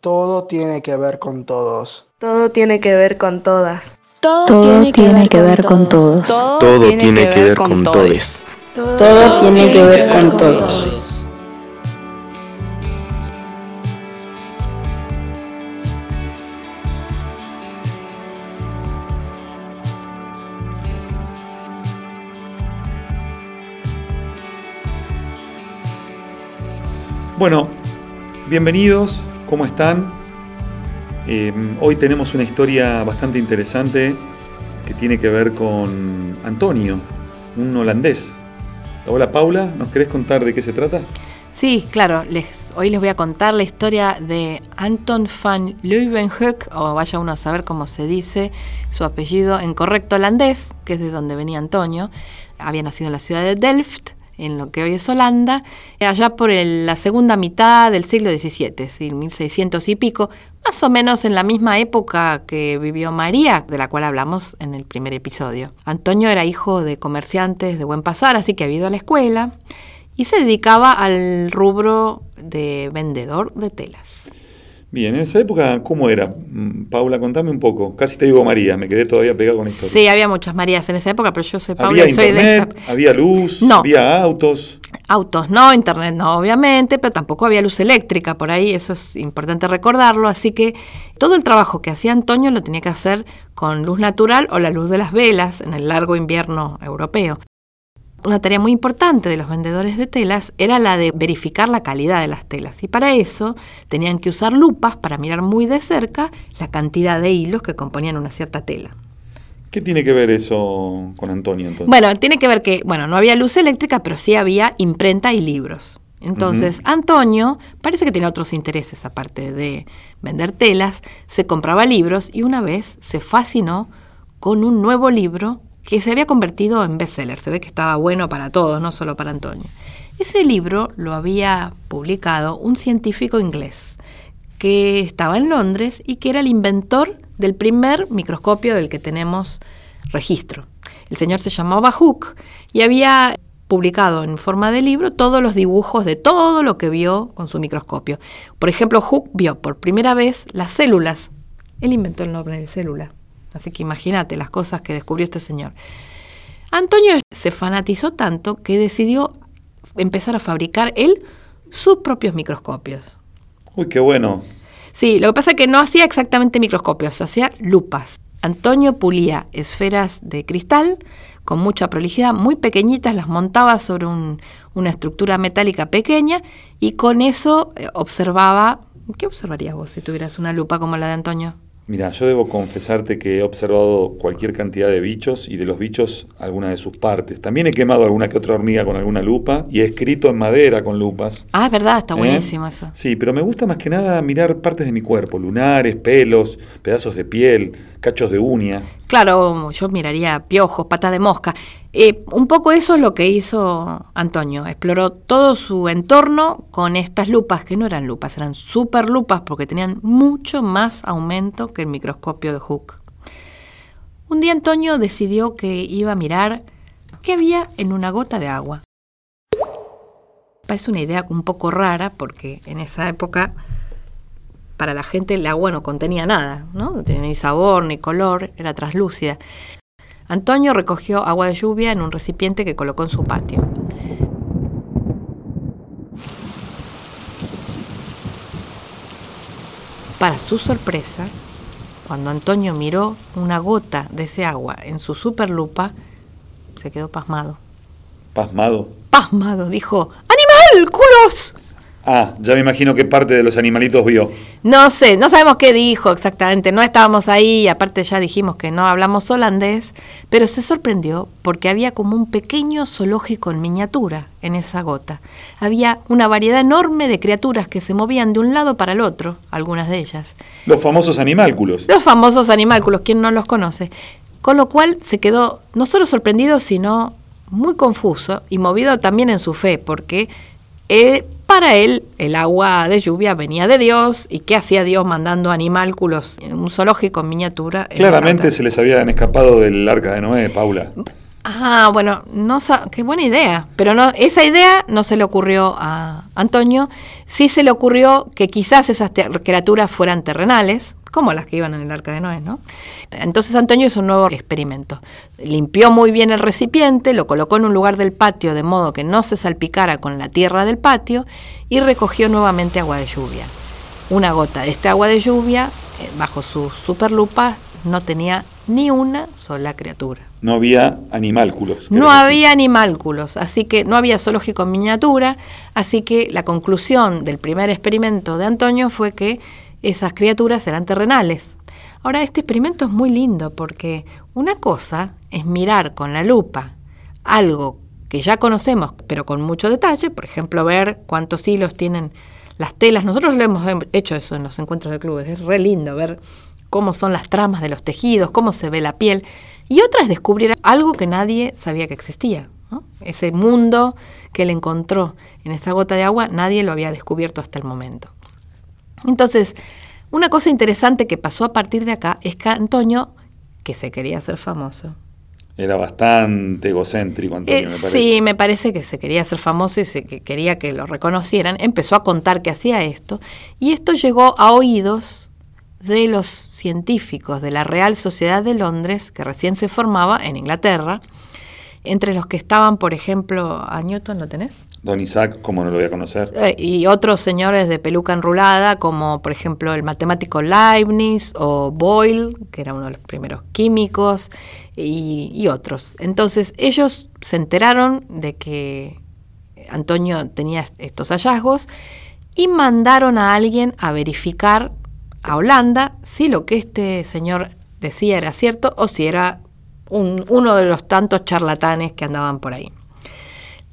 Todo tiene que ver con todos. Todo tiene que ver con todas. Todo, tiene, que, ver con todos. Todo, tiene que ver con todos. Todo tiene que ver con todos. Bueno, bienvenidos, ¿cómo están? Eh, hoy tenemos una historia bastante interesante que tiene que ver con Antonio, un holandés. Hola Paula, ¿nos querés contar de qué se trata? Sí, claro, les, hoy les voy a contar la historia de Anton van Leeuwenhoek, o vaya uno a saber cómo se dice su apellido en correcto holandés, que es de donde venía Antonio. Había nacido en la ciudad de Delft, en lo que hoy es Holanda, allá por la segunda mitad del siglo XVII, 1600 y pico, más o menos en la misma época que vivió María, de la cual hablamos en el primer episodio. Antonio era hijo de comerciantes de buen pasar, así que había ido a la escuela y se dedicaba al rubro de vendedor de telas. Bien, en esa época, ¿cómo era? Mm, Paula, contame un poco. Casi te digo María, me quedé todavía pegado con esto. Sí, había muchas Marías en esa época, pero yo soy Paula ¿Había y soy internet? de esta... ¿Había luz? No. ¿Había autos? Autos no, internet no, obviamente, pero tampoco había luz eléctrica por ahí, eso es importante recordarlo, así que todo el trabajo que hacía Antonio lo tenía que hacer con luz natural o la luz de las velas en el largo invierno europeo. Una tarea muy importante de los vendedores de telas era la de verificar la calidad de las telas y para eso tenían que usar lupas para mirar muy de cerca la cantidad de hilos que componían una cierta tela. ¿Qué tiene que ver eso con Antonio entonces? Bueno, tiene que ver que, bueno, no había luz eléctrica, pero sí había imprenta y libros. Entonces, Antonio parece que tenía otros intereses aparte de vender telas, se compraba libros y una vez se fascinó con un nuevo libro que se había convertido en bestseller. Se ve que estaba bueno para todos, no solo para Antonio. Ese libro lo había publicado un científico inglés que estaba en Londres y que era el inventor del primer microscopio del que tenemos registro. El señor se llamaba Hooke y había publicado en forma de libro todos los dibujos de todo lo que vio con su microscopio. Por ejemplo, Hooke vio por primera vez las células. Él inventó el nombre de célula. Así que imagínate las cosas que descubrió este señor. Antonio se fanatizó tanto que decidió empezar a fabricar él sus propios microscopios. Uy, qué bueno. Sí, lo que pasa es que no hacía exactamente microscopios, hacía lupas. Antonio pulía esferas de cristal con mucha prolijidad, muy pequeñitas, las montaba sobre un- una estructura metálica pequeña y con eso eh, observaba... ¿Qué observarías vos si tuvieras una lupa como la de Antonio? Mira, yo debo confesarte que he observado cualquier cantidad de bichos y de los bichos algunas de sus partes. También he quemado alguna que otra hormiga con alguna lupa y he escrito en madera con lupas. Ah, es verdad, está ¿Eh? buenísimo eso. Sí, pero me gusta más que nada mirar partes de mi cuerpo, lunares, pelos, pedazos de piel, cachos de uña. Claro, yo miraría piojos, patas de mosca. Eh, un poco eso es lo que hizo Antonio. Exploró todo su entorno con estas lupas, que no eran lupas, eran super lupas porque tenían mucho más aumento que el microscopio de Hooke. Un día Antonio decidió que iba a mirar qué había en una gota de agua. Parece una idea un poco rara porque en esa época para la gente el agua no contenía nada, ¿no? No tenía ni sabor ni color, era translúcida. Antonio recogió agua de lluvia en un recipiente que colocó en su patio. Para su sorpresa, cuando Antonio miró una gota de ese agua en su superlupa, se quedó pasmado. Pasmado. Pasmado, dijo, ¡Animal, culos! Ah, ya me imagino qué parte de los animalitos vio. No sé, no sabemos qué dijo exactamente, no estábamos ahí, aparte ya dijimos que no hablamos holandés, pero se sorprendió porque había como un pequeño zoológico en miniatura en esa gota. Había una variedad enorme de criaturas que se movían de un lado para el otro, algunas de ellas. Los famosos animálculos. Los famosos animálculos, ¿quién no los conoce? Con lo cual se quedó no solo sorprendido, sino muy confuso y movido también en su fe, porque eh, para él el agua de lluvia venía de Dios y qué hacía Dios mandando animálculos en un zoológico en miniatura. en Claramente se les habían escapado del arca de Noé, Paula. Ah, bueno, no qué buena idea. Pero no, esa idea no se le ocurrió a Antonio. Sí se le ocurrió que quizás esas criaturas fueran terrenales, como las que iban en el arca de Noé, ¿no? Entonces Antonio hizo un nuevo experimento. Limpió muy bien el recipiente, lo colocó en un lugar del patio de modo que no se salpicara con la tierra del patio y recogió nuevamente agua de lluvia. Una gota de este agua de lluvia, eh, bajo su superlupa, no tenía ni una sola criatura. No había animálculos. No había animálculos, así que no había zoológico en miniatura, así que la conclusión del primer experimento de Antonio fue que esas criaturas eran terrenales. Ahora, este experimento es muy lindo porque una cosa es mirar con la lupa algo que ya conocemos, pero con mucho detalle, por ejemplo, ver cuántos hilos tienen las telas. Nosotros lo hemos hecho eso en los encuentros de clubes, es re lindo ver cómo son las tramas de los tejidos, cómo se ve la piel. Y otra es descubrir algo que nadie sabía que existía. Ese mundo que él encontró en esa gota de agua, nadie lo había descubierto hasta el momento. Entonces, una cosa interesante que pasó a partir de acá es que Antonio, que se quería hacer famoso, era bastante egocéntrico, Antonio, eh, me parece. Sí, me parece que se quería hacer famoso y se, que quería que lo reconocieran. Empezó a contar que hacía esto. Y esto llegó a oídos de los científicos de la Real Sociedad de Londres, que recién se formaba en Inglaterra, entre los que estaban, por ejemplo, a Newton, ¿lo tenés? Don Isaac, como no lo voy a conocer. Eh, y otros señores de peluca enrulada, como por ejemplo el matemático Leibniz o Boyle, que era uno de los primeros químicos, y, otros. Entonces ellos se enteraron de que Antonio tenía estos hallazgos y mandaron a alguien a verificar a Holanda si lo que este señor decía era cierto o si era uno de los tantos charlatanes que andaban por ahí.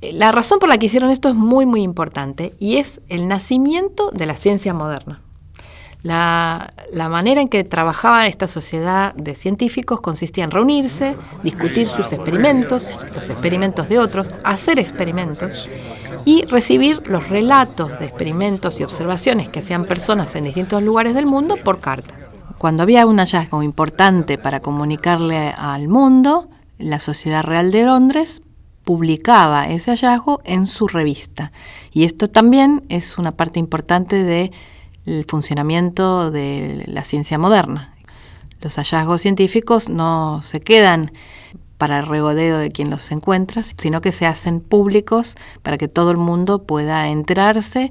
La razón por la que hicieron esto es muy, muy importante y es el nacimiento de la ciencia moderna. La, manera en que trabajaba esta sociedad de científicos consistía en reunirse, discutir sus experimentos, los experimentos de otros, hacer experimentos y recibir los relatos de experimentos y observaciones que hacían personas en distintos lugares del mundo por carta. Cuando había un hallazgo importante para comunicarle al mundo, la Sociedad Real de Londres publicaba ese hallazgo en su revista. Y esto también es una parte importante del funcionamiento de la ciencia moderna. Los hallazgos científicos no se quedan para el regodeo de quien los encuentra, sino que se hacen públicos para que todo el mundo pueda enterarse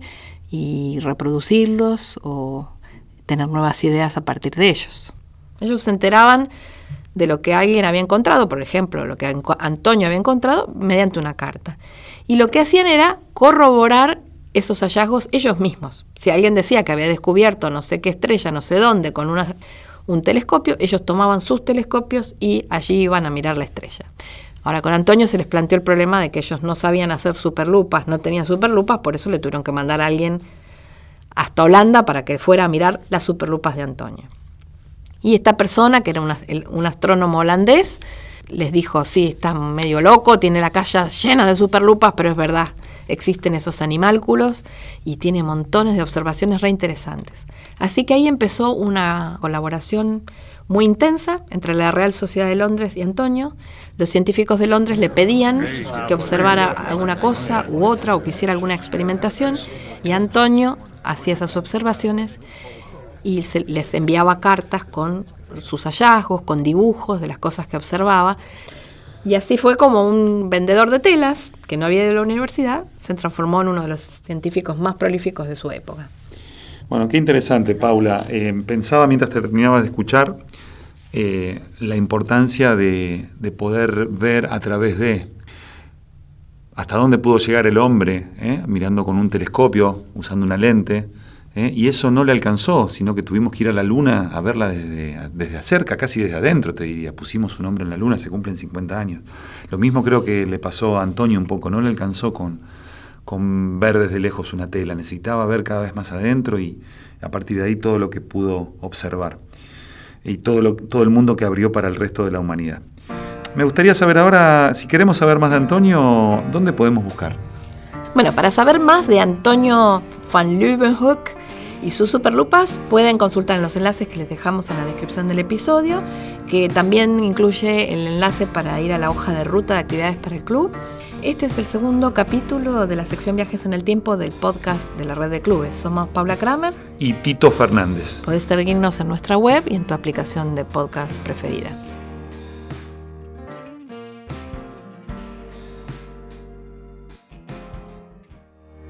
y reproducirlos o tener nuevas ideas a partir de ellos. Ellos se enteraban de lo que alguien había encontrado, por ejemplo, lo que Antonio había encontrado, mediante una carta. Y lo que hacían era corroborar esos hallazgos ellos mismos. Si alguien decía que había descubierto no sé qué estrella, no sé dónde, con un telescopio, ellos tomaban sus telescopios y allí iban a mirar la estrella. Ahora con Antonio se les planteó el problema de que ellos no sabían hacer superlupas, no tenían superlupas, por eso le tuvieron que mandar a alguien hasta Holanda para que fuera a mirar las superlupas de Antonio. Y esta persona, que era un astrónomo holandés, les dijo, sí, está medio loco, tiene la calle llena de superlupas, pero es verdad, existen esos animálculos y tiene montones de observaciones reinteresantes. Así que ahí empezó una colaboración muy intensa entre la Real Sociedad de Londres y Antonio. Los científicos de Londres le pedían que observara alguna cosa u otra o que hiciera alguna experimentación y Antonio hacía esas observaciones y les enviaba cartas con sus hallazgos, con dibujos de las cosas que observaba. Y así fue como un vendedor de telas, que no había ido a la universidad, se transformó en uno de los científicos más prolíficos de su época. Bueno, qué interesante, Paula. Eh, pensaba mientras te terminaba de escuchar eh, la importancia de, de, poder ver a través de hasta dónde pudo llegar el hombre, eh, mirando con un telescopio, usando una lente, y eso no le alcanzó, sino que tuvimos que ir a la luna a verla desde, desde cerca, casi desde adentro, te diría. Pusimos su nombre en la luna, se cumplen 50 años. Lo mismo creo que le pasó a Antonio un poco, no le alcanzó con, con ver desde lejos una tela, necesitaba ver cada vez más adentro y a partir de ahí todo lo que pudo observar y todo, lo, todo el mundo que abrió para el resto de la humanidad. Me gustaría saber ahora, si queremos saber más de Antonio, ¿dónde podemos buscar? Bueno, para saber más de Antonio van Leeuwenhoek, y sus superlupas pueden consultar en los enlaces que les dejamos en la descripción del episodio, que también incluye el enlace para ir a la hoja de ruta de actividades para el club. Este es el segundo capítulo de la sección Viajes en el Tiempo del podcast de la red de clubes. Somos Paula Kramer y Tito Fernández. Podés seguirnos en nuestra web y en tu aplicación de podcast preferida.